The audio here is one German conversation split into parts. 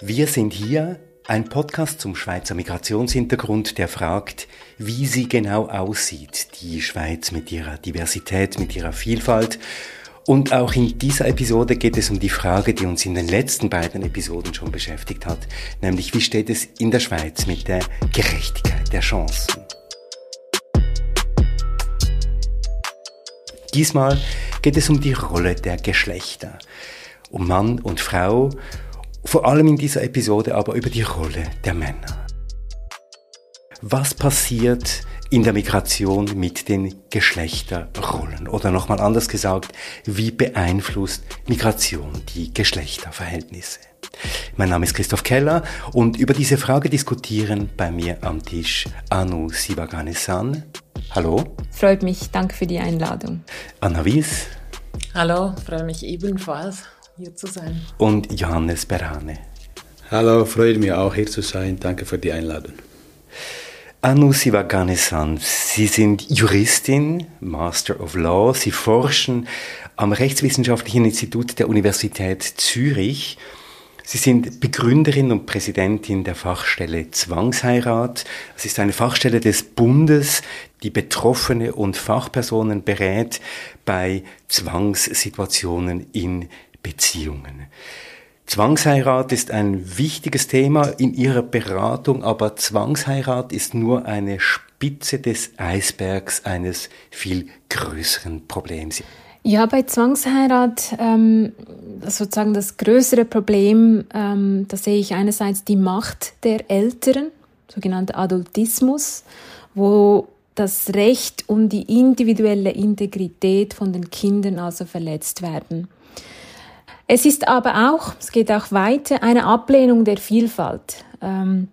Wir sind hier, ein Podcast zum Schweizer Migrationshintergrund, der fragt, wie sie genau aussieht, die Schweiz mit ihrer Diversität, mit ihrer Vielfalt. Und auch in dieser Episode geht es um die Frage, die uns in den letzten beiden Episoden schon beschäftigt hat, nämlich wie steht es in der Schweiz mit der Gerechtigkeit der Chancen. Diesmal geht es um die Rolle der Geschlechter, um Mann und Frau, vor allem in dieser Episode aber über die Rolle der Männer. Was passiert in der Migration mit den Geschlechterrollen? Oder nochmal anders gesagt, wie beeinflusst Migration die Geschlechterverhältnisse? Mein Name ist Christoph Keller und über diese Frage diskutieren bei mir am Tisch Anu Sivaganesan. Hallo. Freut mich, danke für die Einladung. Anna Wies. Hallo, freue mich ebenfalls hier zu sein. Und Johannes Berane. Hallo, freut mich auch hier zu sein. Danke für die Einladung. Anu Sivaganesan, Sie sind Juristin, Master of Law. Sie forschen am Rechtswissenschaftlichen Institut der Universität Zürich. Sie sind Begründerin und Präsidentin der Fachstelle Zwangsheirat. Es ist eine Fachstelle des Bundes, die Betroffene und Fachpersonen berät bei Zwangssituationen in Beziehungen. Zwangsheirat ist ein wichtiges Thema in ihrer Beratung, aber Zwangsheirat ist nur eine Spitze des Eisbergs eines viel größeren Problems. Ja, bei Zwangsheirat ähm, sozusagen das größere Problem, ähm, da sehe ich einerseits die Macht der Eltern, sogenannter Adultismus, wo das Recht und die individuelle Integrität von den Kindern also verletzt werden. Es ist aber auch, es geht auch weiter, eine Ablehnung der Vielfalt. Ähm,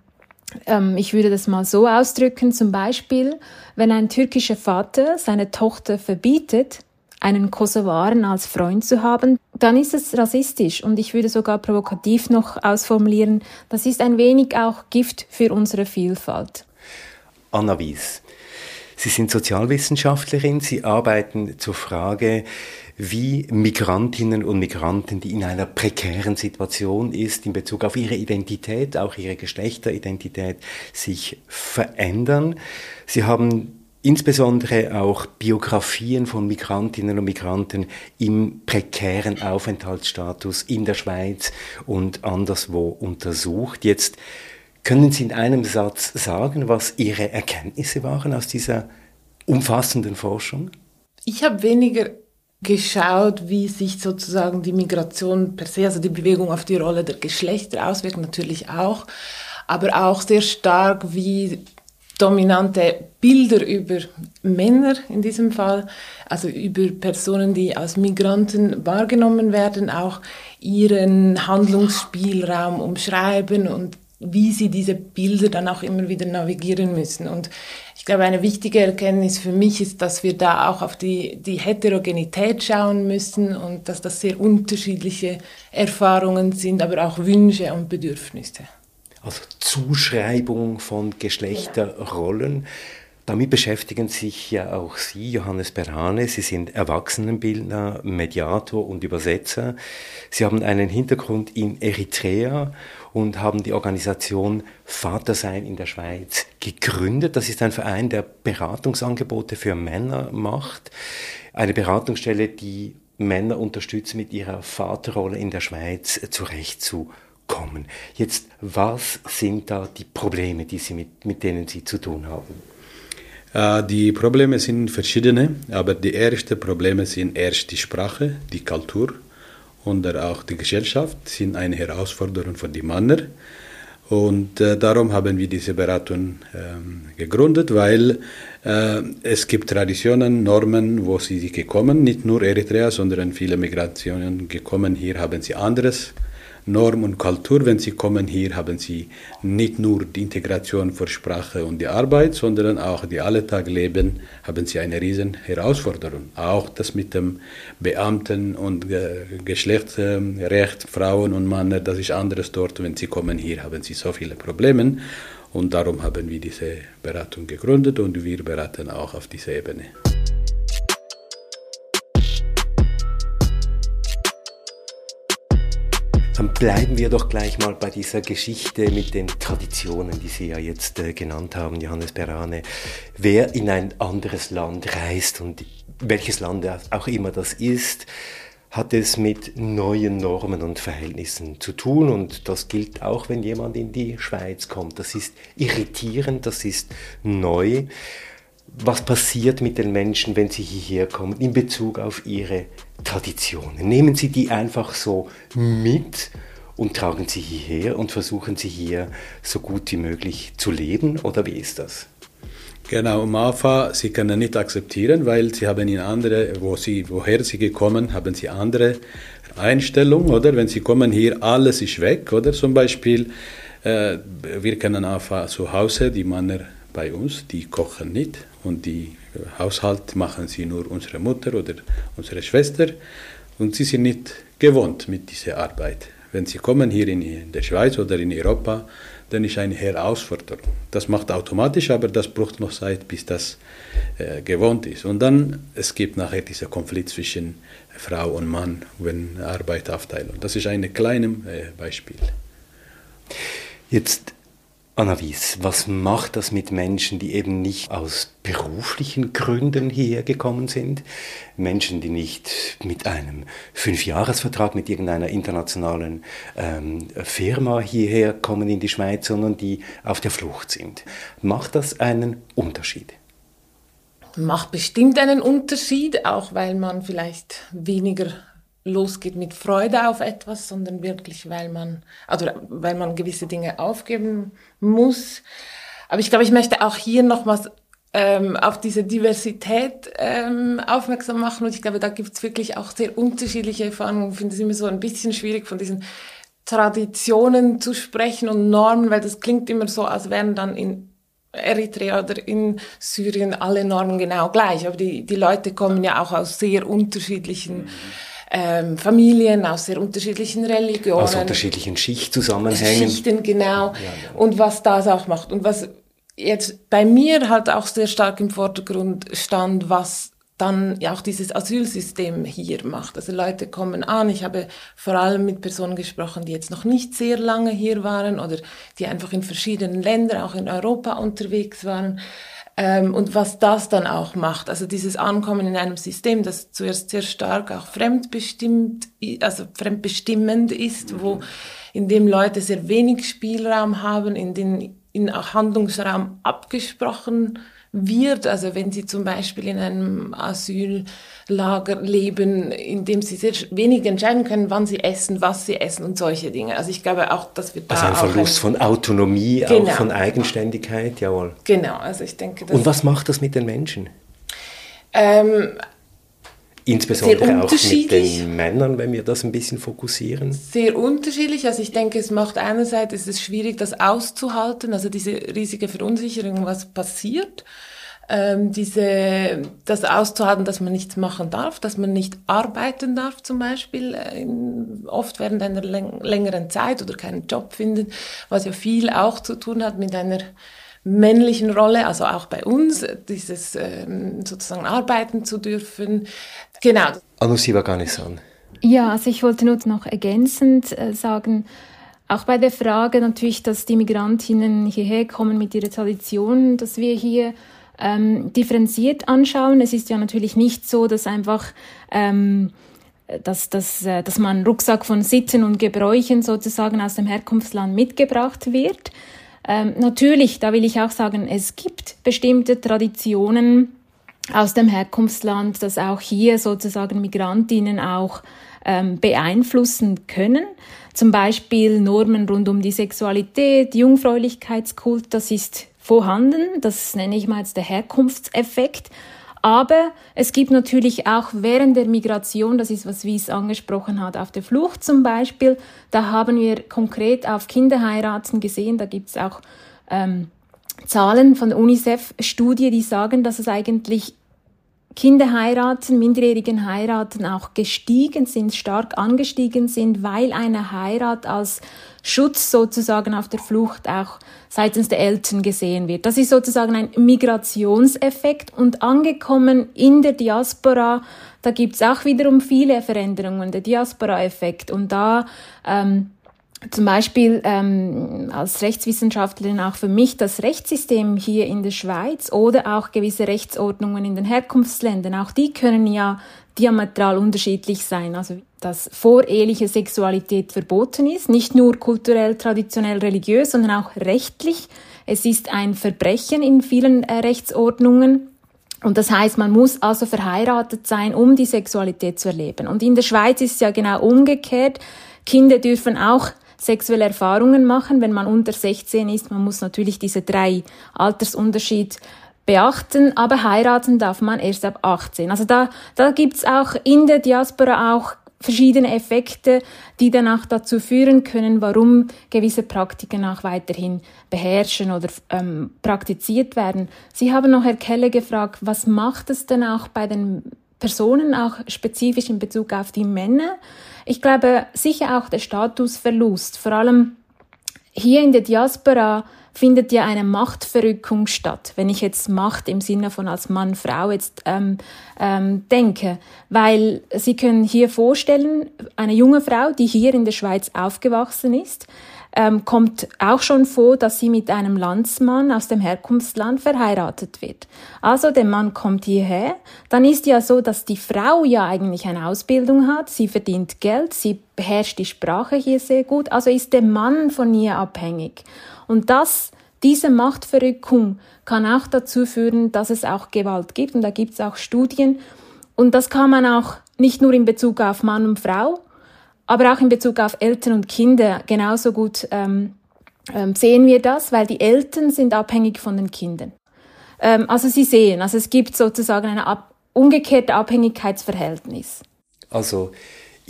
ähm, ich würde das mal so ausdrücken, zum Beispiel, wenn ein türkischer Vater seine Tochter verbietet, einen Kosovaren als Freund zu haben, dann ist es rassistisch und ich würde sogar provokativ noch ausformulieren, das ist ein wenig auch Gift für unsere Vielfalt. Anna Wies, Sie sind Sozialwissenschaftlerin, Sie arbeiten zur Frage, wie Migrantinnen und Migranten, die in einer prekären Situation ist, in Bezug auf ihre Identität, auch ihre Geschlechteridentität, sich verändern. Sie haben insbesondere auch Biografien von Migrantinnen und Migranten im prekären Aufenthaltsstatus in der Schweiz und anderswo untersucht. Jetzt können Sie in einem Satz sagen, was Ihre Erkenntnisse waren aus dieser umfassenden Forschung? Ich habe weniger geschaut, wie sich sozusagen die Migration per se, also die Bewegung auf die Rolle der Geschlechter auswirkt, natürlich auch, aber auch sehr stark, wie dominante Bilder über Männer in diesem Fall, also über Personen, die als Migranten wahrgenommen werden, auch ihren Handlungsspielraum umschreiben und wie sie diese Bilder dann auch immer wieder navigieren müssen. Und ich glaube, eine wichtige Erkenntnis für mich ist, dass wir da auch auf die, die Heterogenität schauen müssen und dass das sehr unterschiedliche Erfahrungen sind, aber auch Wünsche und Bedürfnisse. Also Zuschreibung von Geschlechterrollen. Damit beschäftigen sich ja auch Sie, Johannes Berhane. Sie sind Erwachsenenbildner, Mediator und Übersetzer. Sie haben einen Hintergrund in Eritrea und haben die Organisation Vatersein in der Schweiz gegründet. Das ist ein Verein, der Beratungsangebote für Männer macht. Eine Beratungsstelle, die Männer unterstützt, mit ihrer Vaterrolle in der Schweiz zurechtzukommen. Jetzt, was sind da die Probleme, die Sie mit, mit denen Sie zu tun haben? Äh, die Probleme sind verschiedene, aber die ersten Probleme sind erst die Sprache, die Kultur und auch die Gesellschaft sind eine Herausforderung für die Männer. Und äh, darum haben wir diese Beratung äh, gegründet, weil äh, es gibt Traditionen, Normen, wo sie gekommen, nicht nur Eritrea, sondern viele Migrationen gekommen. Hier haben sie anderes Norm und Kultur. Wenn Sie kommen hier, haben Sie nicht nur die Integration für Sprache und die Arbeit, sondern auch die Alltagleben haben Sie eine riesen Herausforderung. Auch das mit dem Beamten und Geschlechtsrecht, Frauen und Männer, das ist anderes dort. Wenn Sie kommen hier, haben Sie so viele Probleme. Und darum haben wir diese Beratung gegründet und wir beraten auch auf dieser Ebene. Dann bleiben wir doch gleich mal bei dieser Geschichte mit den Traditionen, die Sie ja jetzt äh, genannt haben, Johannes Berane. Wer in ein anderes Land reist und welches Land auch immer das ist, hat es mit neuen Normen und Verhältnissen zu tun und das gilt auch, wenn jemand in die Schweiz kommt. Das ist irritierend, das ist neu. Was passiert mit den Menschen, wenn sie hierher kommen in Bezug auf ihre Traditionen? Nehmen sie die einfach so mit und tragen sie hierher und versuchen sie hier so gut wie möglich zu leben oder wie ist das? Genau, Mafa, sie können nicht akzeptieren, weil sie haben in andere, wo sie, woher sie gekommen, haben sie andere Einstellung, oder? Wenn sie kommen hier, alles ist weg, oder? Zum Beispiel, äh, wir kennen Afa zu Hause, die Männer bei uns, die kochen nicht und die Haushalt machen sie nur unsere Mutter oder unsere Schwester und sie sind nicht gewohnt mit dieser Arbeit. Wenn sie kommen hier in der Schweiz oder in Europa, dann ist eine Herausforderung. Das macht automatisch, aber das braucht noch Zeit, bis das äh, gewohnt ist. Und dann, es gibt nachher dieser Konflikt zwischen Frau und Mann, wenn Arbeitsaufteilung. Das ist ein kleines äh, Beispiel. Jetzt Anna-Wies, was macht das mit Menschen, die eben nicht aus beruflichen Gründen hierher gekommen sind? Menschen, die nicht mit einem Fünfjahresvertrag mit irgendeiner internationalen ähm, Firma hierher kommen in die Schweiz, sondern die auf der Flucht sind. Macht das einen Unterschied? Macht bestimmt einen Unterschied, auch weil man vielleicht weniger losgeht mit Freude auf etwas, sondern wirklich, weil man, oder weil man gewisse Dinge aufgeben muss. Aber ich glaube, ich möchte auch hier nochmals ähm, auf diese Diversität ähm, aufmerksam machen. Und ich glaube, da gibt's wirklich auch sehr unterschiedliche Erfahrungen. Ich finde es immer so ein bisschen schwierig, von diesen Traditionen zu sprechen und Normen, weil das klingt immer so, als wären dann in Eritrea oder in Syrien alle Normen genau gleich. Aber die, die Leute kommen ja auch aus sehr unterschiedlichen mhm ähm, Familien aus sehr unterschiedlichen Religionen. Aus unterschiedlichen Schichtzusammenhängen. Schichten, genau. Ja, ja. Und was das auch macht. Und was jetzt bei mir halt auch sehr stark im Vordergrund stand, was dann ja auch dieses Asylsystem hier macht. Also Leute kommen an. Ich habe vor allem mit Personen gesprochen, die jetzt noch nicht sehr lange hier waren oder die einfach in verschiedenen Ländern, auch in Europa unterwegs waren. Ähm, und was das dann auch macht, also dieses Ankommen in einem System, das zuerst sehr stark auch fremdbestimmt, also fremdbestimmend ist, wo, in dem Leute sehr wenig Spielraum haben, in den in Handlungsraum abgesprochen wird. Also wenn Sie zum Beispiel in einem Asyllager leben, in dem Sie sehr wenig entscheiden können, wann Sie essen, was Sie essen und solche Dinge. Also ich glaube auch, dass wir da Also ein Verlust von Autonomie, genau. auch von Eigenständigkeit, jawohl. Genau, also ich denke... Und was macht das mit den Menschen? Ähm, Insbesondere auch mit den Männern, wenn wir das ein bisschen fokussieren? Sehr unterschiedlich. Also ich denke, es macht einerseits, es ist schwierig, das auszuhalten, also diese riesige Verunsicherung, was passiert. Ähm, diese, das auszuhalten, dass man nichts machen darf, dass man nicht arbeiten darf zum Beispiel, äh, oft während einer längeren Zeit oder keinen Job finden, was ja viel auch zu tun hat mit einer männlichen Rolle, also auch bei uns, dieses ähm, sozusagen arbeiten zu dürfen. Genau. Anusi war gar nicht so. Ja, also ich wollte nur noch ergänzend äh, sagen, auch bei der Frage natürlich, dass die Migrantinnen hierher kommen mit ihrer Tradition, dass wir hier ähm, differenziert anschauen. Es ist ja natürlich nicht so, dass einfach ähm, dass, dass, äh, dass man einen Rucksack von Sitten und Gebräuchen sozusagen aus dem Herkunftsland mitgebracht wird, ähm, natürlich, da will ich auch sagen, es gibt bestimmte Traditionen aus dem Herkunftsland, das auch hier sozusagen Migrantinnen auch ähm, beeinflussen können. Zum Beispiel Normen rund um die Sexualität, Jungfräulichkeitskult, das ist vorhanden. Das nenne ich mal jetzt der Herkunftseffekt. Aber es gibt natürlich auch während der Migration, das ist, was Wies angesprochen hat, auf der Flucht zum Beispiel, da haben wir konkret auf Kinderheiraten gesehen, da gibt es auch ähm, Zahlen von UNICEF-Studie, die sagen, dass es eigentlich Kinder heiraten, minderjährigen heiraten auch gestiegen sind, stark angestiegen sind, weil eine Heirat als Schutz sozusagen auf der Flucht auch seitens der Eltern gesehen wird. Das ist sozusagen ein Migrationseffekt und angekommen in der Diaspora, da gibt's auch wiederum viele Veränderungen, der Diaspora-Effekt und da ähm, zum Beispiel ähm, als Rechtswissenschaftlerin auch für mich das Rechtssystem hier in der Schweiz oder auch gewisse Rechtsordnungen in den Herkunftsländern, auch die können ja diametral unterschiedlich sein. Also dass voreheliche Sexualität verboten ist, nicht nur kulturell, traditionell, religiös, sondern auch rechtlich. Es ist ein Verbrechen in vielen äh, Rechtsordnungen. Und das heißt, man muss also verheiratet sein, um die Sexualität zu erleben. Und in der Schweiz ist es ja genau umgekehrt. Kinder dürfen auch sexuelle Erfahrungen machen, wenn man unter 16 ist. Man muss natürlich diese drei Altersunterschied beachten, aber heiraten darf man erst ab 18. Also da, da gibt's auch in der Diaspora auch verschiedene Effekte, die danach dazu führen können, warum gewisse Praktiken auch weiterhin beherrschen oder ähm, praktiziert werden. Sie haben noch Herr Kelle gefragt, was macht es denn auch bei den Personen, auch spezifisch in Bezug auf die Männer? Ich glaube sicher auch der Statusverlust, vor allem hier in der Diaspora findet ja eine Machtverrückung statt, wenn ich jetzt Macht im Sinne von als Mann, Frau jetzt ähm, ähm, denke. Weil Sie können hier vorstellen, eine junge Frau, die hier in der Schweiz aufgewachsen ist, ähm, kommt auch schon vor, dass sie mit einem Landsmann aus dem Herkunftsland verheiratet wird. Also der Mann kommt hierher, dann ist ja so, dass die Frau ja eigentlich eine Ausbildung hat, sie verdient Geld, sie beherrscht die Sprache hier sehr gut, also ist der Mann von ihr abhängig. Und das, diese Machtverrückung kann auch dazu führen, dass es auch Gewalt gibt. Und da gibt es auch Studien. Und das kann man auch nicht nur in Bezug auf Mann und Frau, aber auch in Bezug auf Eltern und Kinder genauso gut ähm, ähm, sehen wir das, weil die Eltern sind abhängig von den Kindern. Ähm, also sie sehen, also es gibt sozusagen ein ab umgekehrte Abhängigkeitsverhältnis. Also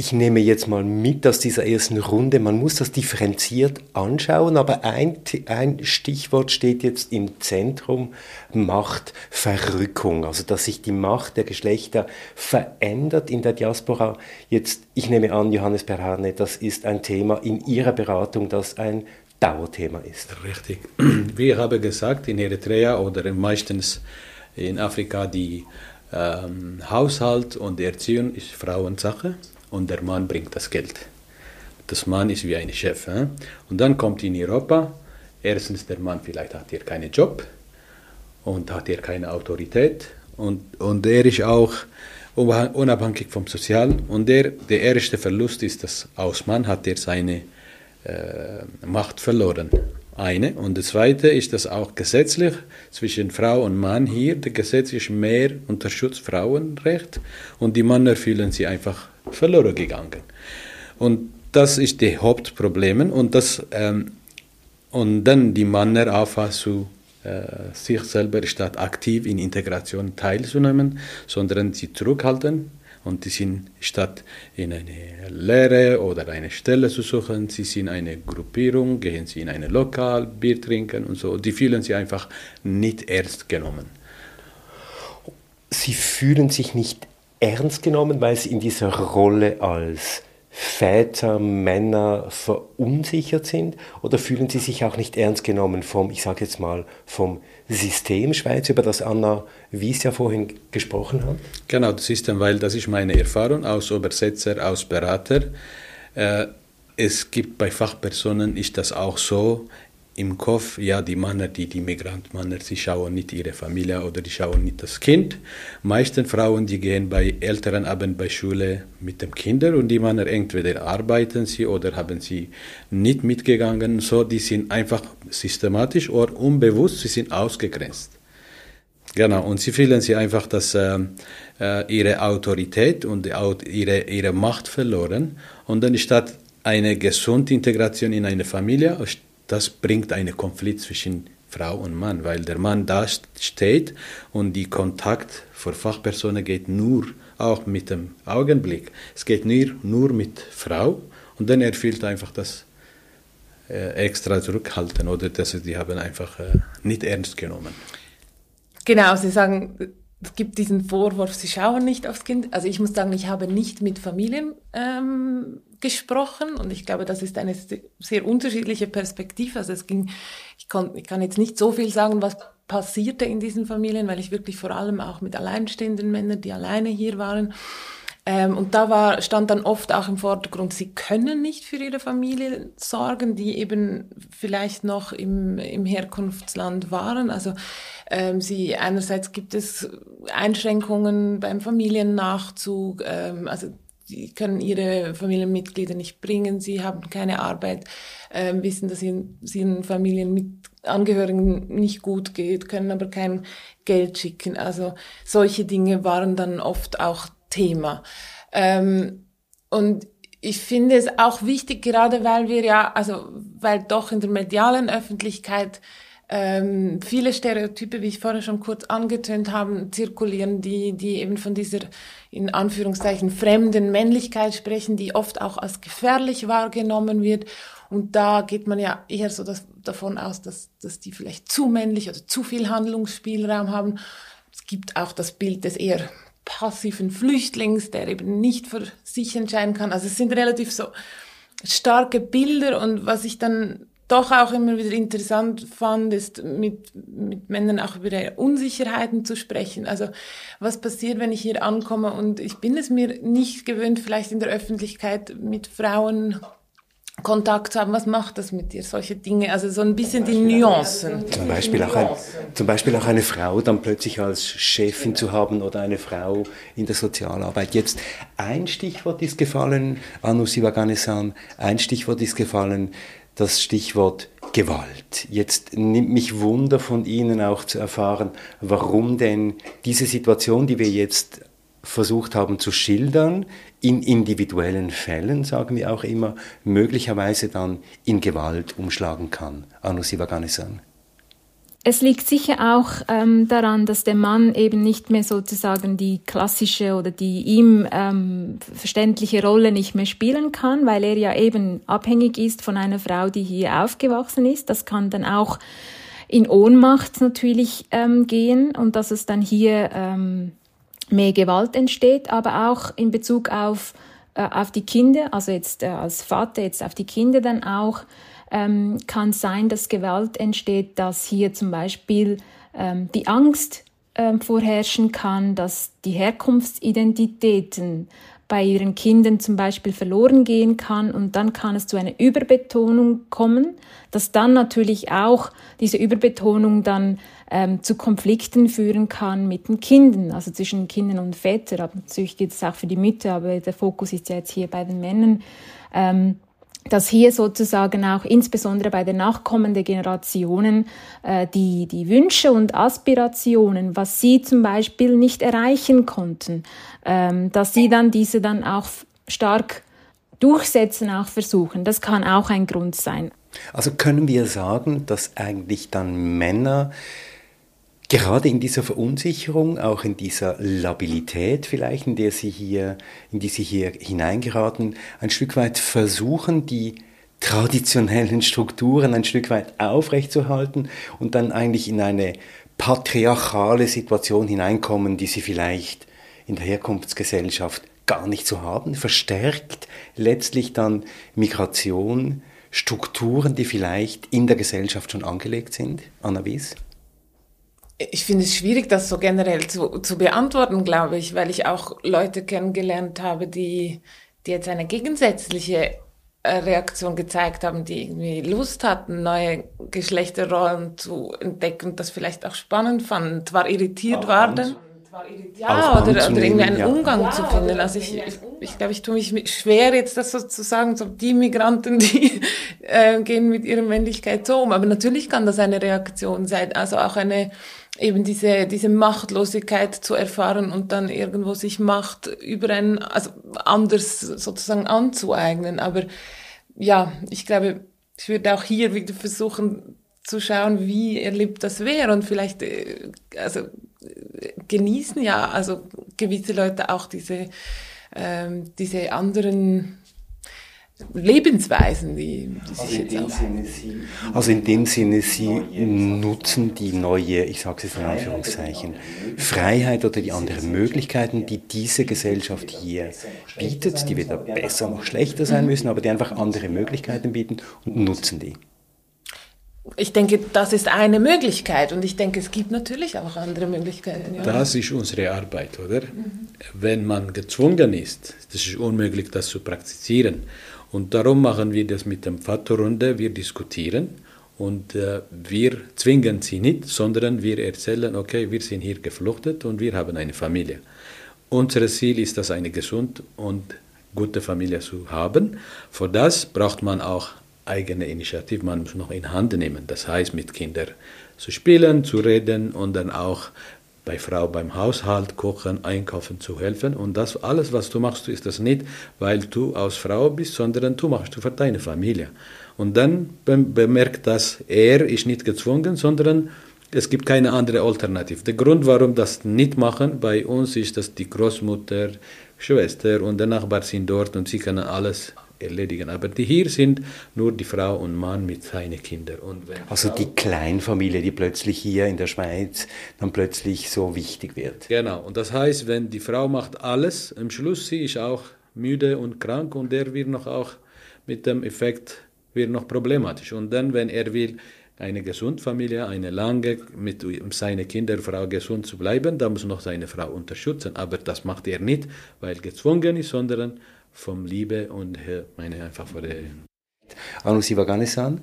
ich nehme jetzt mal mit aus dieser ersten Runde, man muss das differenziert anschauen, aber ein, ein Stichwort steht jetzt im Zentrum, Machtverrückung, also dass sich die Macht der Geschlechter verändert in der Diaspora. Jetzt, ich nehme an, Johannes Perhane, das ist ein Thema in Ihrer Beratung, das ein Dauerthema ist. Richtig. Wie ich habe gesagt, in Eritrea oder meistens in Afrika die ähm, Haushalt und Erziehung ist Frauensache und der Mann bringt das Geld. Das Mann ist wie ein Chef. Äh? Und dann kommt in Europa, erstens der Mann vielleicht hat hier keinen Job und hat hier keine Autorität und, und er ist auch unabhängig vom Sozial und der, der erste Verlust ist, dass aus Mann hat er seine äh, Macht verloren. Eine. Und das zweite ist, dass auch gesetzlich zwischen Frau und Mann hier, der Gesetz ist mehr unter Schutz Frauenrecht und die Männer fühlen sich einfach verloren gegangen. Und das ist die Hauptproblem und das ähm, und dann die Männer aufhören zu äh, sich selber statt aktiv in Integration teilzunehmen, sondern sie zurückhalten und die sind statt in eine Lehre oder eine Stelle zu suchen, sie sind eine Gruppierung, gehen sie in ein Lokal, Bier trinken und so. Die fühlen sich einfach nicht ernst genommen. Sie fühlen sich nicht ernst genommen, weil sie in dieser Rolle als Väter, Männer verunsichert sind? Oder fühlen sie sich auch nicht ernst genommen vom, ich sage jetzt mal, vom System Schweiz, über das Anna Wies ja vorhin gesprochen hat? Genau, das System, weil das ist meine Erfahrung als Übersetzer, als Berater. Äh, es gibt bei Fachpersonen, ist das auch so, im Kopf, ja, die Männer, die, die Migrantmänner, sie schauen nicht ihre Familie oder die schauen nicht das Kind. Meisten Frauen, die gehen bei älteren Abend bei Schule mit dem Kinder und die Männer entweder arbeiten sie oder haben sie nicht mitgegangen. So, die sind einfach systematisch oder unbewusst, sie sind ausgegrenzt. Genau, und sie fühlen sich einfach, dass äh, äh ihre Autorität und ihre, ihre Macht verloren. Und dann statt eine gesunde Integration in eine Familie, das bringt einen Konflikt zwischen Frau und Mann, weil der Mann da steht und die Kontakt für Fachpersonen geht nur auch mit dem Augenblick. Es geht nur, nur mit Frau und dann er fühlt einfach das äh, extra zurückhalten oder dass sie haben einfach äh, nicht ernst genommen. Genau, Sie sagen, es gibt diesen Vorwurf, sie schauen nicht aufs Kind. Also ich muss sagen, ich habe nicht mit Familien ähm, gesprochen und ich glaube, das ist eine sehr unterschiedliche Perspektive. Also es ging, ich, kon, ich kann jetzt nicht so viel sagen, was passierte in diesen Familien, weil ich wirklich vor allem auch mit alleinstehenden Männern, die alleine hier waren, ähm, und da war, stand dann oft auch im Vordergrund, sie können nicht für ihre Familie sorgen, die eben vielleicht noch im, im Herkunftsland waren. Also ähm, sie einerseits gibt es Einschränkungen beim Familiennachzug, ähm, also sie können ihre Familienmitglieder nicht bringen, sie haben keine Arbeit, äh, wissen, dass ihnen, ihren Familienangehörigen nicht gut geht, können aber kein Geld schicken. Also solche Dinge waren dann oft auch Thema. Ähm, und ich finde es auch wichtig, gerade weil wir ja, also weil doch in der medialen Öffentlichkeit ähm, viele Stereotype, wie ich vorher schon kurz angetönt habe, zirkulieren, die, die eben von dieser in Anführungszeichen fremden Männlichkeit sprechen, die oft auch als gefährlich wahrgenommen wird. Und da geht man ja eher so das, davon aus, dass, dass die vielleicht zu männlich oder zu viel Handlungsspielraum haben. Es gibt auch das Bild des eher passiven Flüchtlings, der eben nicht für sich entscheiden kann. Also es sind relativ so starke Bilder und was ich dann doch auch immer wieder interessant fand, ist mit, mit Männern auch über ihre Unsicherheiten zu sprechen. Also was passiert, wenn ich hier ankomme und ich bin es mir nicht gewöhnt, vielleicht in der Öffentlichkeit mit Frauen Kontakt zu haben, was macht das mit dir, solche Dinge, also so ein bisschen die Nuancen. Zum Beispiel, auch ein, zum Beispiel auch eine Frau dann plötzlich als Chefin zu haben oder eine Frau in der Sozialarbeit. Jetzt ein Stichwort ist gefallen, Anu Sivaganesan, ein Stichwort ist gefallen, das Stichwort Gewalt. Jetzt nimmt mich Wunder von Ihnen auch zu erfahren, warum denn diese Situation, die wir jetzt versucht haben zu schildern, in individuellen Fällen, sagen wir auch immer, möglicherweise dann in Gewalt umschlagen kann. Anu Sivaganisan. Es liegt sicher auch ähm, daran, dass der Mann eben nicht mehr sozusagen die klassische oder die ihm ähm, verständliche Rolle nicht mehr spielen kann, weil er ja eben abhängig ist von einer Frau, die hier aufgewachsen ist. Das kann dann auch in Ohnmacht natürlich ähm, gehen und dass es dann hier ähm, mehr Gewalt entsteht, aber auch in Bezug auf, äh, auf die Kinder, also jetzt äh, als Vater jetzt auf die Kinder dann auch, ähm, kann sein, dass Gewalt entsteht, dass hier zum Beispiel ähm, die Angst ähm, vorherrschen kann, dass die Herkunftsidentitäten bei ihren Kindern zum Beispiel verloren gehen kann und dann kann es zu einer Überbetonung kommen, dass dann natürlich auch diese Überbetonung dann ähm, zu Konflikten führen kann mit den Kindern, also zwischen Kindern und Vätern. Natürlich geht es auch für die Mütter, aber der Fokus ist ja jetzt hier bei den Männern. Ähm, dass hier sozusagen auch insbesondere bei den nachkommenden Generationen äh, die, die Wünsche und Aspirationen, was sie zum Beispiel nicht erreichen konnten, ähm, dass sie dann diese dann auch stark durchsetzen, auch versuchen. Das kann auch ein Grund sein. Also können wir sagen, dass eigentlich dann Männer gerade in dieser Verunsicherung, auch in dieser Labilität vielleicht, in der sie hier, in die sie hier hineingeraten, ein Stück weit versuchen, die traditionellen Strukturen ein Stück weit aufrechtzuerhalten und dann eigentlich in eine patriarchale Situation hineinkommen, die sie vielleicht in der Herkunftsgesellschaft gar nicht zu haben, verstärkt letztlich dann Migration, Strukturen, die vielleicht in der Gesellschaft schon angelegt sind? Anna Wies? Ich finde es schwierig, das so generell zu, zu beantworten, glaube ich, weil ich auch Leute kennengelernt habe, die, die jetzt eine gegensätzliche äh, Reaktion gezeigt haben, die irgendwie Lust hatten, neue Geschlechterrollen zu entdecken, das vielleicht auch spannend fanden, zwar irritiert waren. Ja, oder, oder irgendwie einen ja. Umgang ja, zu finden. Also ich, ich, ich glaube, ich tue mich schwer, jetzt das sozusagen, so die Migranten, die äh, gehen mit ihrer Männlichkeit so um. Aber natürlich kann das eine Reaktion sein, also auch eine eben diese, diese Machtlosigkeit zu erfahren und dann irgendwo sich Macht über ein, also anders sozusagen anzueignen. Aber ja, ich glaube, ich würde auch hier wieder versuchen zu schauen, wie erlebt das wer und vielleicht, äh, also genießen ja, also gewisse Leute auch diese, ähm, diese anderen Lebensweisen, die, die sich also jetzt Sinne, Sie, Also in dem Sinne, Sie nutzen die neue, ich sage es jetzt in Anführungszeichen, Freiheit oder die anderen Möglichkeiten, die diese Gesellschaft hier bietet, die weder besser noch schlechter sein müssen, aber die einfach andere Möglichkeiten bieten und nutzen die. Ich denke, das ist eine Möglichkeit und ich denke, es gibt natürlich auch andere Möglichkeiten. Ja. Das ist unsere Arbeit, oder? Mhm. Wenn man gezwungen ist, das ist unmöglich, das zu praktizieren. Und darum machen wir das mit der Vaterrunde. Wir diskutieren und äh, wir zwingen sie nicht, sondern wir erzählen, okay, wir sind hier gefluchtet und wir haben eine Familie. Unser Ziel ist es, eine gesunde und gute Familie zu haben. Für das braucht man auch eigene Initiative, man muss noch in Hand nehmen. Das heißt, mit Kindern zu spielen, zu reden und dann auch bei Frau beim Haushalt, Kochen, Einkaufen zu helfen. Und das alles, was du machst, ist das nicht, weil du aus Frau bist, sondern du machst du für deine Familie. Und dann bemerkt das, er ist nicht gezwungen, sondern es gibt keine andere Alternative. Der Grund, warum das nicht machen bei uns, ist, dass die Großmutter, Schwester und der Nachbar sind dort und sie können alles erledigen. Aber die hier sind nur die Frau und Mann mit seinen Kindern. also die Kleinfamilie, die plötzlich hier in der Schweiz dann plötzlich so wichtig wird. Genau. Und das heißt, wenn die Frau macht alles, am Schluss sie ist auch müde und krank und der wird noch auch mit dem Effekt wird noch problematisch. Und dann, wenn er will, eine gesunde Familie, eine lange, mit seiner Kinderfrau gesund zu bleiben, dann muss noch seine Frau unterstützen. Aber das macht er nicht, weil gezwungen ist, sondern vom Liebe und meine einfach vor der. Anu Sivaganesan?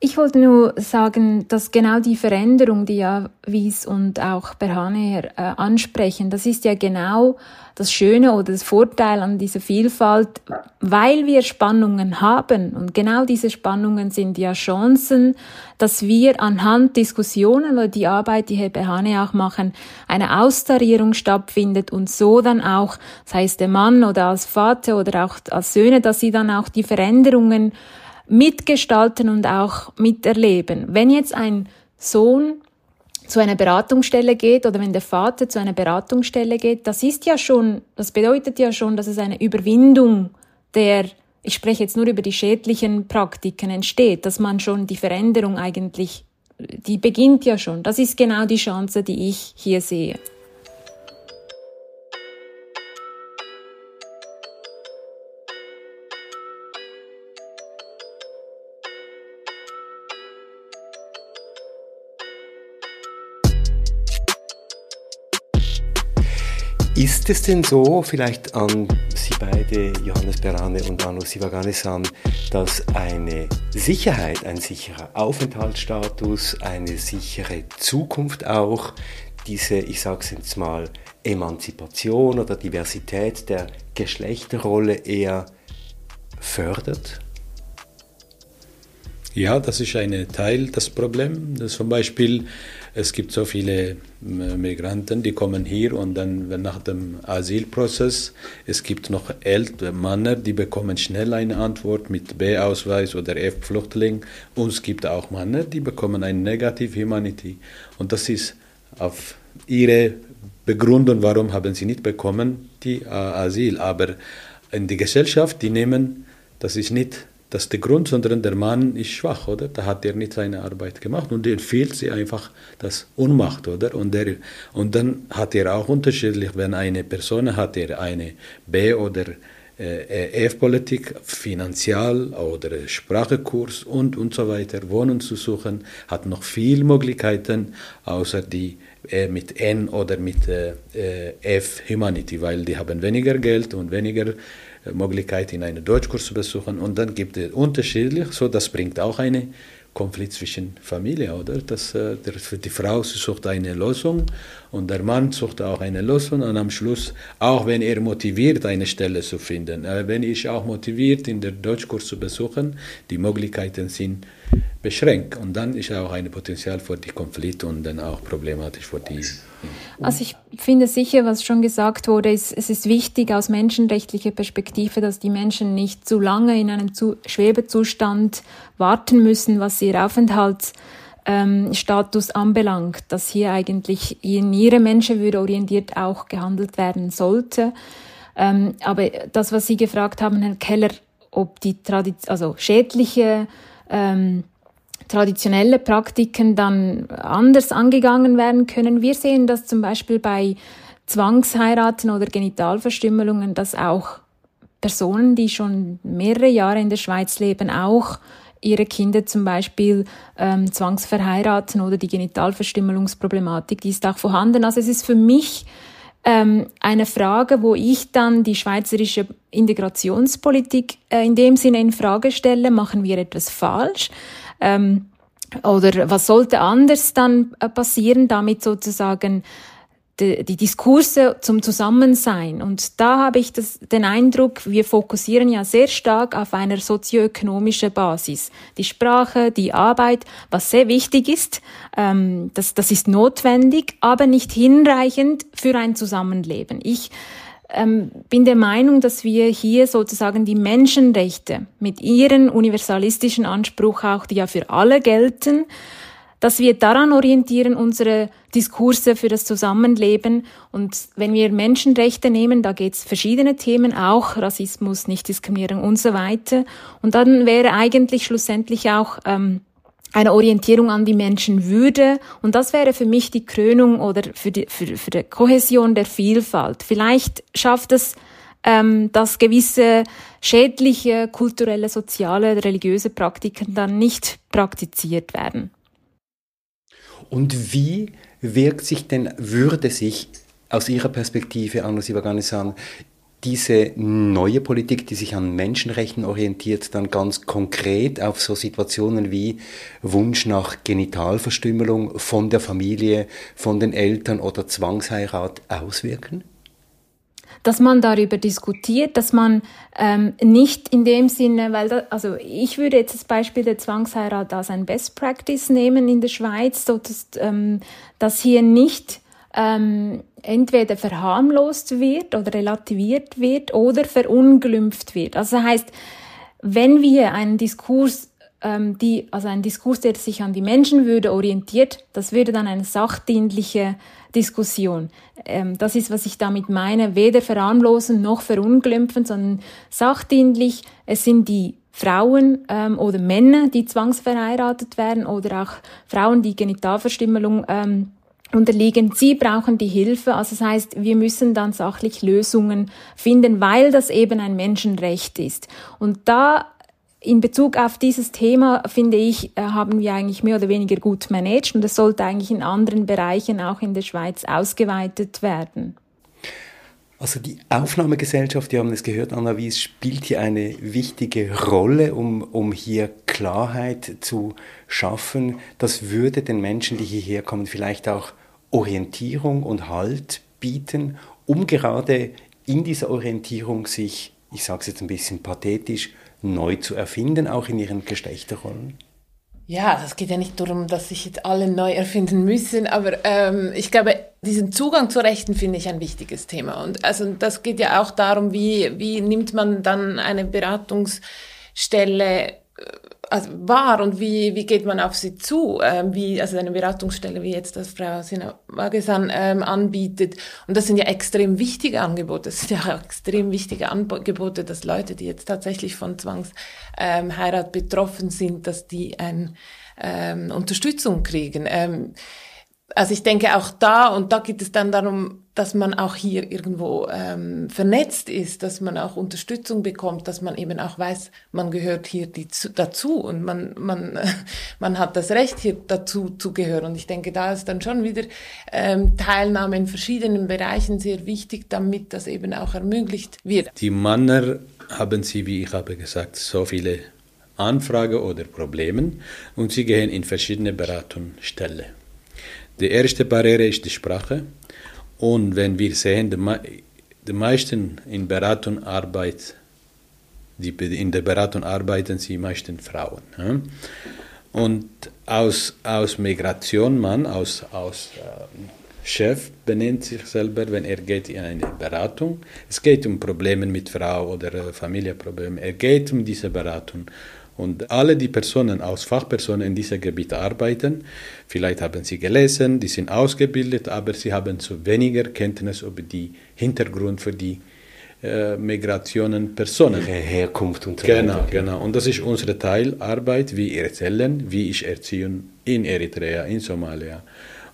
Ich wollte nur sagen, dass genau die Veränderung, die ja Wies und auch Berhane äh, ansprechen, das ist ja genau das Schöne oder das Vorteil an dieser Vielfalt, weil wir Spannungen haben. Und genau diese Spannungen sind ja Chancen, dass wir anhand Diskussionen oder die Arbeit, die Herr Berhane auch machen, eine Austarierung stattfindet und so dann auch, sei es der Mann oder als Vater oder auch als Söhne, dass sie dann auch die Veränderungen mitgestalten und auch miterleben. Wenn jetzt ein Sohn zu einer Beratungsstelle geht oder wenn der Vater zu einer Beratungsstelle geht, das ist ja schon, das bedeutet ja schon, dass es eine Überwindung der, ich spreche jetzt nur über die schädlichen Praktiken entsteht, dass man schon die Veränderung eigentlich, die beginnt ja schon. Das ist genau die Chance, die ich hier sehe. Ist es denn so, vielleicht an Sie beide, Johannes Berane und Anu Sivaganesan, dass eine Sicherheit, ein sicherer Aufenthaltsstatus, eine sichere Zukunft auch, diese, ich sage es jetzt mal, Emanzipation oder Diversität der Geschlechterrolle eher fördert? Ja, das ist ein Teil des Problems. Zum Beispiel es gibt so viele Migranten, die kommen hier und dann nach dem Asylprozess, es gibt noch ältere Männer, die bekommen schnell eine Antwort mit B-Ausweis oder F-Flüchtling. Und es gibt auch Männer, die bekommen eine Negative Humanity. Und das ist auf ihre Begründung, warum haben sie nicht bekommen, die äh, Asyl. Aber in der Gesellschaft, die nehmen, das ist nicht das ist der Grund, sondern der Mann ist schwach, oder? Da hat er nicht seine Arbeit gemacht und dem fehlt sie einfach das Unmacht, oder? Und, der, und dann hat er auch unterschiedlich, wenn eine Person hat er eine B- oder äh, F-Politik, finanziell oder Sprachekurs und, und so weiter, Wohnen zu suchen, hat noch viele Möglichkeiten, außer die äh, mit N oder mit äh, äh F Humanity, weil die haben weniger Geld und weniger Möglichkeit, in einen Deutschkurs zu besuchen. Und dann gibt es unterschiedlich, so das bringt auch einen Konflikt zwischen Familie, oder? Das, äh, der, die Frau sucht eine Lösung und der Mann sucht auch eine Lösung und am Schluss, auch wenn er motiviert, eine Stelle zu finden, äh, wenn ich auch motiviert, in den Deutschkurs zu besuchen, die Möglichkeiten sind beschränkt und dann ist auch ein Potenzial für die Konflikte und dann auch problematisch für die also ich finde sicher, was schon gesagt wurde, ist, es ist wichtig aus menschenrechtlicher Perspektive, dass die Menschen nicht zu lange in einem zu Schwebezustand warten müssen, was ihr Aufenthaltsstatus ähm, anbelangt, dass hier eigentlich in ihre Menschenwürde orientiert auch gehandelt werden sollte. Ähm, aber das, was Sie gefragt haben, Herr Keller, ob die Tradi also schädliche ähm, traditionelle Praktiken dann anders angegangen werden können. Wir sehen das zum Beispiel bei Zwangsheiraten oder Genitalverstümmelungen, dass auch Personen, die schon mehrere Jahre in der Schweiz leben, auch ihre Kinder zum Beispiel ähm, zwangsverheiraten oder die Genitalverstümmelungsproblematik, die ist auch vorhanden. Also es ist für mich ähm, eine Frage, wo ich dann die schweizerische Integrationspolitik äh, in dem Sinne in Frage stelle, machen wir etwas falsch? Ähm, oder was sollte anders dann äh, passieren, damit sozusagen die, die Diskurse zum Zusammensein. Und da habe ich das, den Eindruck, wir fokussieren ja sehr stark auf einer sozioökonomischen Basis. Die Sprache, die Arbeit, was sehr wichtig ist, ähm, das, das ist notwendig, aber nicht hinreichend für ein Zusammenleben. Ich ähm, bin der Meinung, dass wir hier sozusagen die Menschenrechte mit ihren universalistischen Anspruch auch, die ja für alle gelten, dass wir daran orientieren unsere Diskurse für das Zusammenleben. Und wenn wir Menschenrechte nehmen, da geht es verschiedene Themen, auch Rassismus, Nichtdiskriminierung und so weiter. Und dann wäre eigentlich schlussendlich auch ähm, eine Orientierung an die Menschenwürde. Und das wäre für mich die Krönung oder für die, für, für die Kohäsion der Vielfalt. Vielleicht schafft es ähm, dass gewisse schädliche kulturelle, soziale, religiöse Praktiken dann nicht praktiziert werden. Und wie wirkt sich denn, würde sich aus Ihrer Perspektive, Anna Sivaganisan, diese neue Politik, die sich an Menschenrechten orientiert, dann ganz konkret auf so Situationen wie Wunsch nach Genitalverstümmelung von der Familie, von den Eltern oder Zwangsheirat auswirken? Dass man darüber diskutiert, dass man ähm, nicht in dem Sinne, weil da, also ich würde jetzt das Beispiel der Zwangsheirat als ein Best Practice nehmen in der Schweiz, so dass, ähm, dass hier nicht ähm, entweder verharmlost wird oder relativiert wird oder verunglimpft wird. Also das heißt, wenn wir einen Diskurs ähm, die, also ein Diskurs, der sich an die Menschenwürde orientiert, das würde dann eine sachdienliche Diskussion. Ähm, das ist, was ich damit meine, weder verarmlosen noch verunglimpfen, sondern sachdienlich. Es sind die Frauen ähm, oder Männer, die zwangsverheiratet werden oder auch Frauen, die Genitalverstümmelung ähm, unterliegen. Sie brauchen die Hilfe. Also das heißt, wir müssen dann sachlich Lösungen finden, weil das eben ein Menschenrecht ist. Und da in Bezug auf dieses Thema, finde ich, äh, haben wir eigentlich mehr oder weniger gut managed und es sollte eigentlich in anderen Bereichen auch in der Schweiz ausgeweitet werden. Also die Aufnahmegesellschaft, wir haben es gehört, Anna Wies, spielt hier eine wichtige Rolle, um, um hier Klarheit zu schaffen. Das würde den Menschen, die hierher kommen, vielleicht auch Orientierung und Halt bieten, um gerade in dieser Orientierung sich, ich sage es jetzt ein bisschen pathetisch, neu zu erfinden, auch in ihren Geschlechterrollen? Ja, das geht ja nicht darum, dass sich jetzt alle neu erfinden müssen, aber ähm, ich glaube, diesen Zugang zu Rechten finde ich ein wichtiges Thema. Und also das geht ja auch darum, wie, wie nimmt man dann eine Beratungsstelle also war und wie, wie geht man auf sie zu, ähm, wie, also eine Beratungsstelle wie jetzt das Frau Sina Wagesan ähm, anbietet. Und das sind ja extrem wichtige Angebote. Das sind ja auch extrem wichtige Angebote, dass Leute, die jetzt tatsächlich von Zwangsheirat ähm, betroffen sind, dass die ein, ähm, Unterstützung kriegen. Ähm, also ich denke auch da, und da geht es dann darum, dass man auch hier irgendwo ähm, vernetzt ist, dass man auch Unterstützung bekommt, dass man eben auch weiß, man gehört hier die, dazu und man, man, man hat das Recht, hier dazu zu gehören. Und ich denke, da ist dann schon wieder ähm, Teilnahme in verschiedenen Bereichen sehr wichtig, damit das eben auch ermöglicht wird. Die Männer haben sie, wie ich habe gesagt, so viele Anfragen oder Probleme und sie gehen in verschiedene Beratungsstellen. Die erste Barriere ist die Sprache. Und wenn wir sehen, die, meisten in Beratung arbeiten, die in der Beratung arbeiten sie meisten Frauen. Ja? Und aus, aus Migration, man, aus, aus äh, Chef benennt sich selber, wenn er geht in eine Beratung. Es geht um Probleme mit Frau oder äh, Familienprobleme. Er geht um diese Beratung. Und alle die Personen aus Fachpersonen in diesem Gebiet arbeiten, vielleicht haben sie gelesen, die sind ausgebildet, aber sie haben zu weniger Kenntnis über die Hintergrund für die äh, Migrationen Personen. Ihre Herkunft und so Genau, weiter. genau. Und das ist unsere Teilarbeit, wie erzählen, wie ich erziehe in Eritrea, in Somalia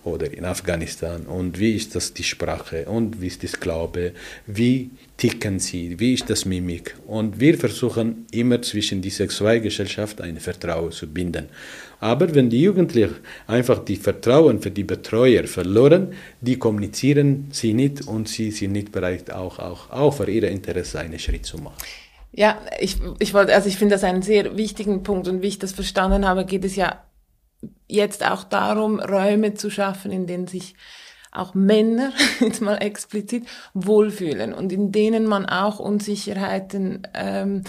oder in Afghanistan? Und wie ist das die Sprache? Und wie ist das Glaube, wie ticken sie, wie ist das Mimik? Und wir versuchen immer zwischen dieser zwei Gesellschaft ein Vertrauen zu binden. Aber wenn die Jugendlichen einfach die Vertrauen für die Betreuer verloren, die kommunizieren sie nicht und sie sind nicht bereit, auch, auch, auch für ihr Interesse einen Schritt zu machen. Ja, ich, ich wollte, also ich finde das einen sehr wichtigen Punkt und wie ich das verstanden habe, geht es ja jetzt auch darum, Räume zu schaffen, in denen sich auch Männer, jetzt mal explizit, wohlfühlen und in denen man auch Unsicherheiten ähm,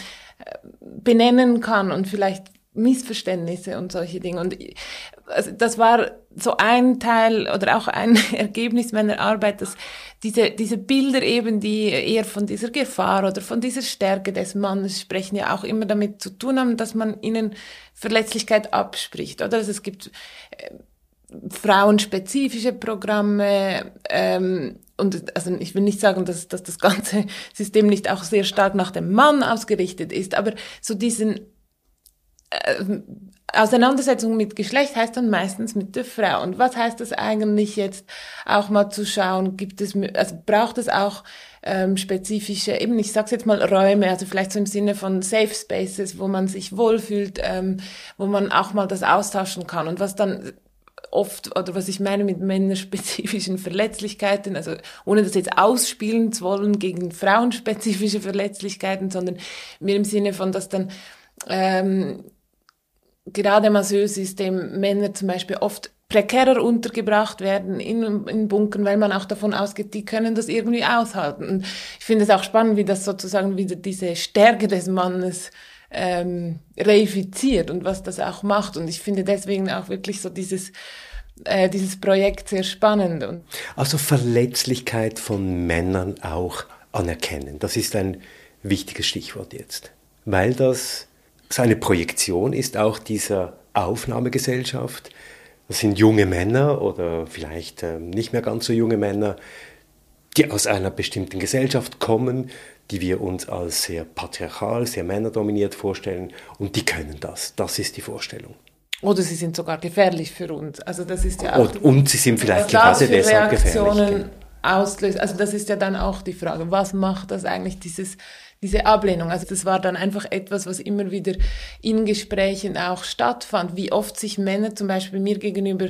benennen kann und vielleicht Missverständnisse und solche Dinge. Und also das war so ein Teil oder auch ein Ergebnis meiner Arbeit, dass diese, diese Bilder eben, die eher von dieser Gefahr oder von dieser Stärke des Mannes sprechen, ja auch immer damit zu tun haben, dass man ihnen Verletzlichkeit abspricht. Oder also es gibt äh, frauenspezifische Programme ähm, und also ich will nicht sagen, dass, dass das ganze System nicht auch sehr stark nach dem Mann ausgerichtet ist, aber so diesen äh, Auseinandersetzung mit Geschlecht heißt dann meistens mit der Frau. Und was heißt das eigentlich jetzt auch mal zu schauen, gibt es, also braucht es auch ähm, spezifische, eben ich sag's jetzt mal Räume, also vielleicht so im Sinne von Safe Spaces, wo man sich wohlfühlt, ähm, wo man auch mal das austauschen kann. Und was dann oft, oder was ich meine mit männerspezifischen Verletzlichkeiten, also ohne das jetzt ausspielen zu wollen gegen frauenspezifische Verletzlichkeiten, sondern mir im Sinne von, dass dann ähm, gerade im Asylsystem Männer zum Beispiel oft prekärer untergebracht werden in, in Bunkern, weil man auch davon ausgeht, die können das irgendwie aushalten. Und ich finde es auch spannend, wie das sozusagen wieder diese Stärke des Mannes ähm, reifiziert und was das auch macht. Und ich finde deswegen auch wirklich so dieses äh, dieses Projekt sehr spannend. Und also Verletzlichkeit von Männern auch anerkennen. Das ist ein wichtiges Stichwort jetzt, weil das seine Projektion ist auch dieser Aufnahmegesellschaft. Das sind junge Männer oder vielleicht äh, nicht mehr ganz so junge Männer, die aus einer bestimmten Gesellschaft kommen, die wir uns als sehr patriarchal, sehr männerdominiert vorstellen und die können das. Das ist die Vorstellung. Oder sie sind sogar gefährlich für uns. Also das ist ja auch und, und sie sind vielleicht gerade deshalb gefährlich. Auslöst. Also das ist ja dann auch die Frage, was macht das eigentlich dieses diese Ablehnung. Also das war dann einfach etwas, was immer wieder in Gesprächen auch stattfand, wie oft sich Männer zum Beispiel mir gegenüber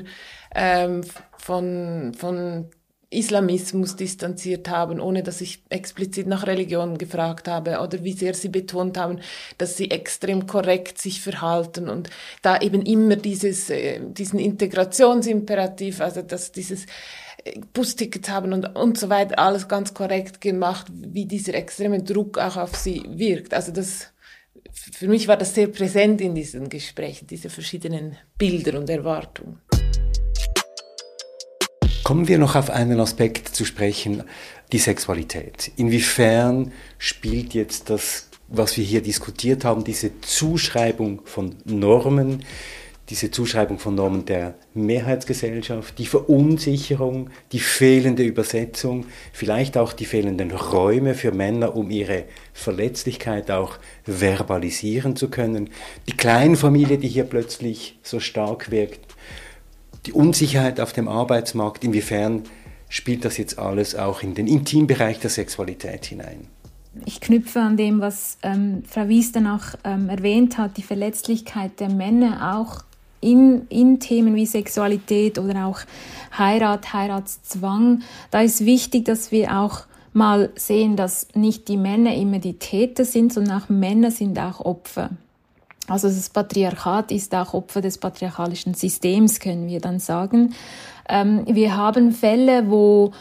ähm, von, von Islamismus distanziert haben, ohne dass ich explizit nach Religion gefragt habe oder wie sehr sie betont haben, dass sie extrem korrekt sich verhalten und da eben immer dieses, äh, diesen Integrationsimperativ, also dass dieses Bustickets haben und, und so weiter, alles ganz korrekt gemacht, wie dieser extreme Druck auch auf sie wirkt. Also das, für mich war das sehr präsent in diesen Gesprächen, diese verschiedenen Bilder und Erwartungen. Kommen wir noch auf einen Aspekt zu sprechen, die Sexualität. Inwiefern spielt jetzt das, was wir hier diskutiert haben, diese Zuschreibung von Normen, diese Zuschreibung von Normen der Mehrheitsgesellschaft, die Verunsicherung, die fehlende Übersetzung, vielleicht auch die fehlenden Räume für Männer, um ihre Verletzlichkeit auch verbalisieren zu können, die Kleinfamilie, die hier plötzlich so stark wirkt, die Unsicherheit auf dem Arbeitsmarkt, inwiefern spielt das jetzt alles auch in den Intimbereich der Sexualität hinein? Ich knüpfe an dem, was ähm, Frau Wies dann auch ähm, erwähnt hat, die Verletzlichkeit der Männer auch in, in Themen wie Sexualität oder auch Heirat, Heiratszwang, da ist wichtig, dass wir auch mal sehen, dass nicht die Männer immer die Täter sind, sondern auch Männer sind auch Opfer. Also das Patriarchat ist auch Opfer des patriarchalischen Systems, können wir dann sagen. Ähm, wir haben Fälle, wo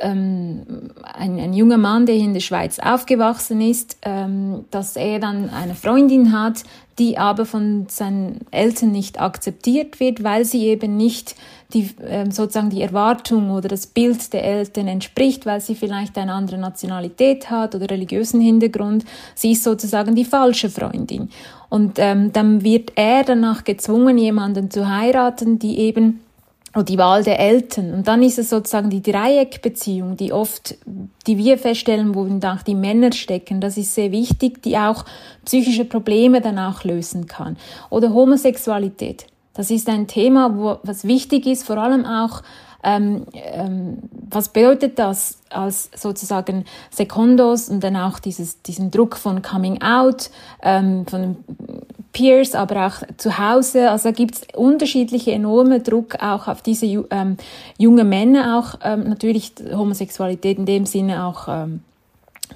ähm, ein, ein, junger Mann, der in der Schweiz aufgewachsen ist, ähm, dass er dann eine Freundin hat, die aber von seinen Eltern nicht akzeptiert wird, weil sie eben nicht die, äh, sozusagen die Erwartung oder das Bild der Eltern entspricht, weil sie vielleicht eine andere Nationalität hat oder religiösen Hintergrund. Sie ist sozusagen die falsche Freundin. Und ähm, dann wird er danach gezwungen, jemanden zu heiraten, die eben oder die Wahl der Eltern. Und dann ist es sozusagen die Dreieckbeziehung, die oft, die wir feststellen, wo dann auch die Männer stecken. Das ist sehr wichtig, die auch psychische Probleme dann auch lösen kann. Oder Homosexualität. Das ist ein Thema, wo, was wichtig ist, vor allem auch ähm, ähm, was bedeutet das als sozusagen Sekundos und dann auch dieses, diesen Druck von Coming Out, ähm, von Peers, aber auch zu Hause. Also gibt es unterschiedliche enorme Druck auch auf diese ähm, junge Männer, auch ähm, natürlich Homosexualität in dem Sinne auch ähm,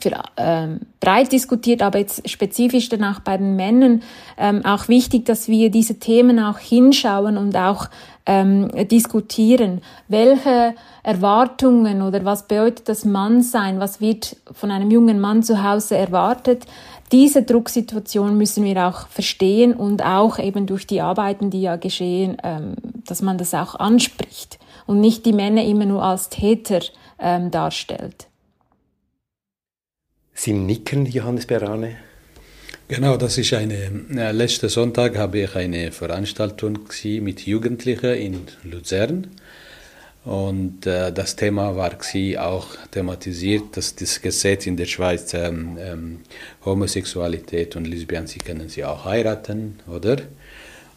für, ähm, breit diskutiert, aber jetzt spezifisch dann auch bei den Männern ähm, auch wichtig, dass wir diese Themen auch hinschauen und auch ähm, diskutieren. Welche Erwartungen oder was bedeutet das Mannsein? Was wird von einem jungen Mann zu Hause erwartet? Diese Drucksituation müssen wir auch verstehen und auch eben durch die Arbeiten, die ja geschehen, ähm, dass man das auch anspricht und nicht die Männer immer nur als Täter ähm, darstellt. Sie nicken, Johannes Berane. Genau, das ist eine. Ja, letzten Sonntag habe ich eine Veranstaltung mit Jugendlichen in Luzern. Und äh, das Thema war auch thematisiert, dass das Gesetz in der Schweiz ähm, ähm, Homosexualität und Lesbien, sie können sie auch heiraten, oder?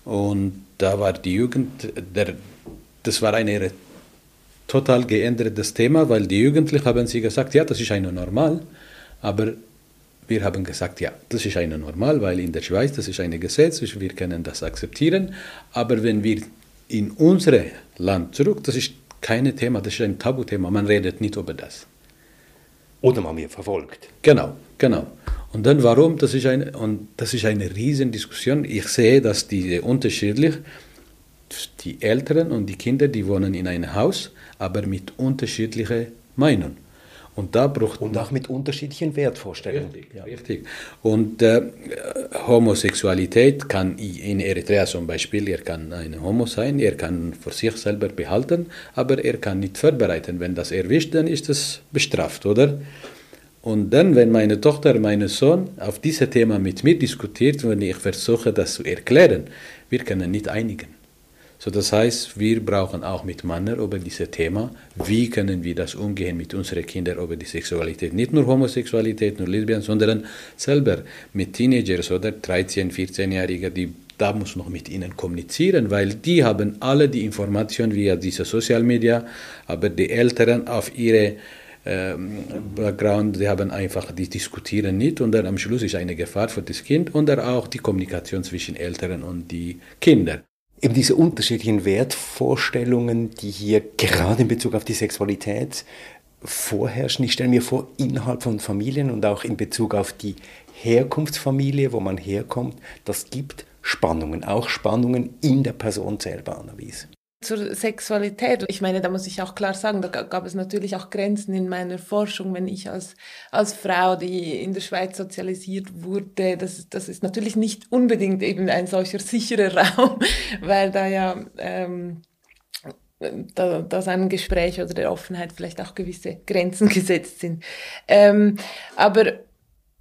Und da war die Jugend, der, das war ein total geändertes Thema, weil die Jugendlichen haben sie gesagt, ja, das ist eine normal. Aber wir haben gesagt, ja, das ist eine normal, weil in der Schweiz das ist ein Gesetz, wir können das akzeptieren. Aber wenn wir in unser Land zurück, das ist kein Thema, das ist ein Tabuthema, man redet nicht über das. Oder man wird verfolgt. Genau, genau. Und dann warum? Das ist eine, und das ist eine Riesendiskussion. Ich sehe, dass diese unterschiedlich, die Eltern und die Kinder, die wohnen in einem Haus, aber mit unterschiedlichen Meinungen. Und da braucht Und auch mit unterschiedlichen Wertvorstellungen. Richtig, ja. richtig. Und äh, Homosexualität kann in Eritrea zum Beispiel, er kann ein Homo sein, er kann für sich selber behalten, aber er kann nicht vorbereiten. Wenn das erwischt, dann ist es bestraft, oder? Und dann, wenn meine Tochter, mein Sohn auf dieses Thema mit mir diskutiert, wenn ich versuche, das zu erklären, wir können nicht einigen. So, das heißt, wir brauchen auch mit Männern über dieses Thema, wie können wir das umgehen mit unseren Kindern über die Sexualität. Nicht nur Homosexualität, nur Lesbien, sondern selber mit Teenagers oder 13-, 14-Jährigen, die da muss noch mit ihnen kommunizieren, weil die haben alle die Informationen via diese Social Media, aber die Älteren auf ihre ähm, Background, sie haben einfach, die diskutieren nicht und dann am Schluss ist eine Gefahr für das Kind und dann auch die Kommunikation zwischen Eltern und die Kinder eben diese unterschiedlichen Wertvorstellungen, die hier gerade in Bezug auf die Sexualität vorherrschen. Ich stelle mir vor, innerhalb von Familien und auch in Bezug auf die Herkunftsfamilie, wo man herkommt, das gibt Spannungen, auch Spannungen in der Person selber, Annelies zur Sexualität. Ich meine, da muss ich auch klar sagen, da gab es natürlich auch Grenzen in meiner Forschung, wenn ich als, als Frau, die in der Schweiz sozialisiert wurde, das, das ist natürlich nicht unbedingt eben ein solcher sicherer Raum, weil da ja ähm, da, da sein Gespräch oder der Offenheit vielleicht auch gewisse Grenzen gesetzt sind. Ähm, aber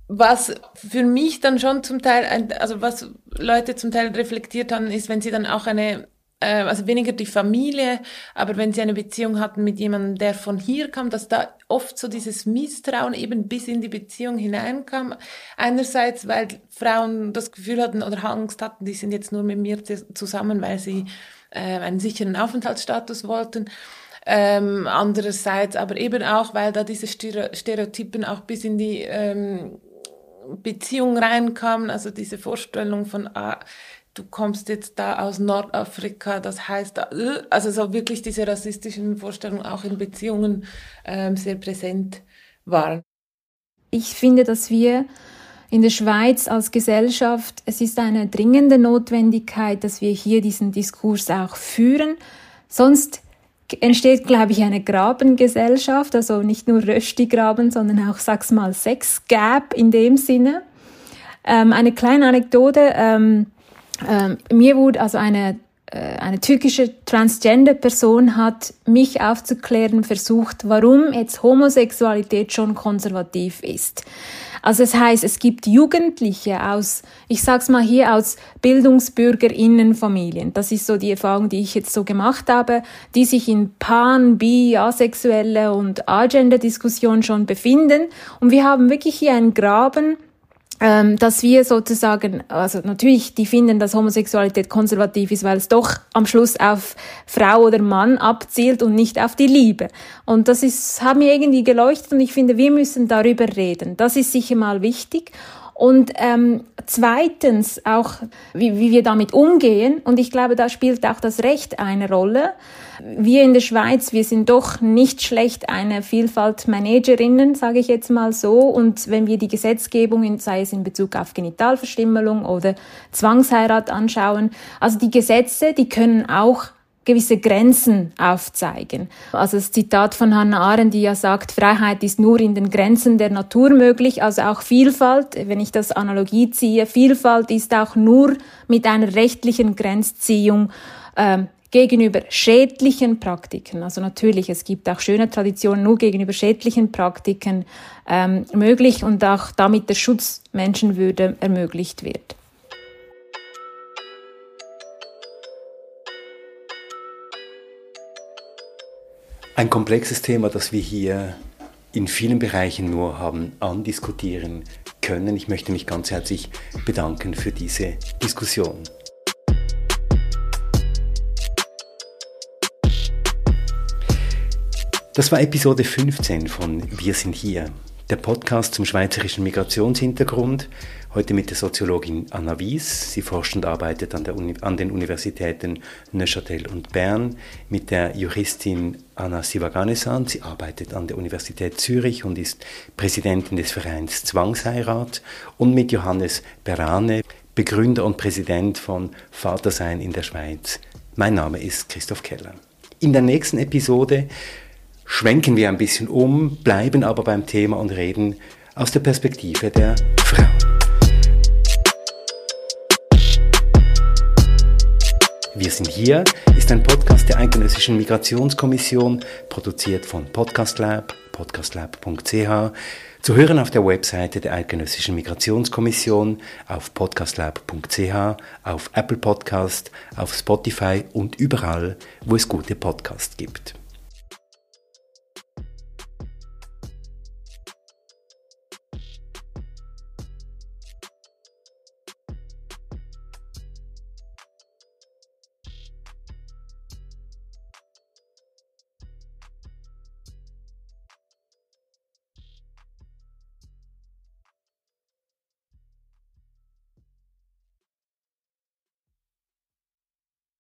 was für mich dann schon zum Teil, also was Leute zum Teil reflektiert haben, ist, wenn sie dann auch eine äh, also weniger die Familie, aber wenn sie eine Beziehung hatten mit jemandem, der von hier kam, dass da oft so dieses Misstrauen eben bis in die Beziehung hineinkam. Einerseits, weil Frauen das Gefühl hatten oder Angst hatten, die sind jetzt nur mit mir zusammen, weil sie äh, einen sicheren Aufenthaltsstatus wollten. Ähm, andererseits aber eben auch, weil da diese Stereotypen auch bis in die ähm, Beziehung reinkamen, also diese Vorstellung von, ah, du kommst jetzt da aus Nordafrika, das heißt, äh, also so wirklich diese rassistischen Vorstellungen auch in Beziehungen ähm, sehr präsent waren. Ich finde, dass wir in der Schweiz als Gesellschaft, es ist eine dringende Notwendigkeit, dass wir hier diesen Diskurs auch führen. Sonst entsteht, glaube ich, eine Grabengesellschaft, also nicht nur Rösti-Graben, sondern auch, sag's mal, Sex-Gap in dem Sinne. Ähm, eine kleine Anekdote. Ähm, ähm, mir wurde also eine äh, eine türkische Transgender-Person hat mich aufzuklären versucht, warum jetzt Homosexualität schon konservativ ist. Also es heißt, es gibt Jugendliche aus, ich sag's mal hier, aus Bildungsbürgerinnenfamilien. Das ist so die Erfahrung, die ich jetzt so gemacht habe, die sich in Pan, Bi, asexuelle und Agender-Diskussion schon befinden. Und wir haben wirklich hier einen Graben, ähm, dass wir sozusagen, also natürlich, die finden, dass Homosexualität konservativ ist, weil es doch am Schluss auf Frau oder Mann abzielt und nicht auf die Liebe. Und das ist, hat mir irgendwie geleuchtet und ich finde, wir müssen darüber reden. Das ist sicher mal wichtig. Und ähm, zweitens auch, wie, wie wir damit umgehen. Und ich glaube, da spielt auch das Recht eine Rolle. Wir in der Schweiz, wir sind doch nicht schlecht eine Vielfalt Managerinnen, sage ich jetzt mal so. Und wenn wir die Gesetzgebung, sei es in Bezug auf Genitalverstümmelung oder Zwangsheirat anschauen, also die Gesetze, die können auch gewisse Grenzen aufzeigen. Also das Zitat von Hannah Arendt, die ja sagt, Freiheit ist nur in den Grenzen der Natur möglich, also auch Vielfalt, wenn ich das Analogie ziehe, Vielfalt ist auch nur mit einer rechtlichen Grenzziehung ähm, gegenüber schädlichen Praktiken, also natürlich, es gibt auch schöne Traditionen, nur gegenüber schädlichen Praktiken ähm, möglich und auch damit der Schutz Menschenwürde ermöglicht wird. Ein komplexes Thema, das wir hier in vielen Bereichen nur haben andiskutieren können. Ich möchte mich ganz herzlich bedanken für diese Diskussion. Das war Episode 15 von Wir sind hier, der Podcast zum schweizerischen Migrationshintergrund. Heute mit der Soziologin Anna Wies. Sie forscht und arbeitet an, Uni an den Universitäten Neuchâtel und Bern. Mit der Juristin Anna Sivaganesan. Sie arbeitet an der Universität Zürich und ist Präsidentin des Vereins Zwangsheirat. Und mit Johannes Berane, Begründer und Präsident von Vatersein in der Schweiz. Mein Name ist Christoph Keller. In der nächsten Episode schwenken wir ein bisschen um, bleiben aber beim Thema und reden aus der Perspektive der Frauen. Wir sind hier ist ein Podcast der Eidgenössischen Migrationskommission, produziert von Podcast Lab, podcastlab.ch, zu hören auf der Webseite der Eidgenössischen Migrationskommission, auf podcastlab.ch, auf Apple Podcast, auf Spotify und überall, wo es gute Podcasts gibt.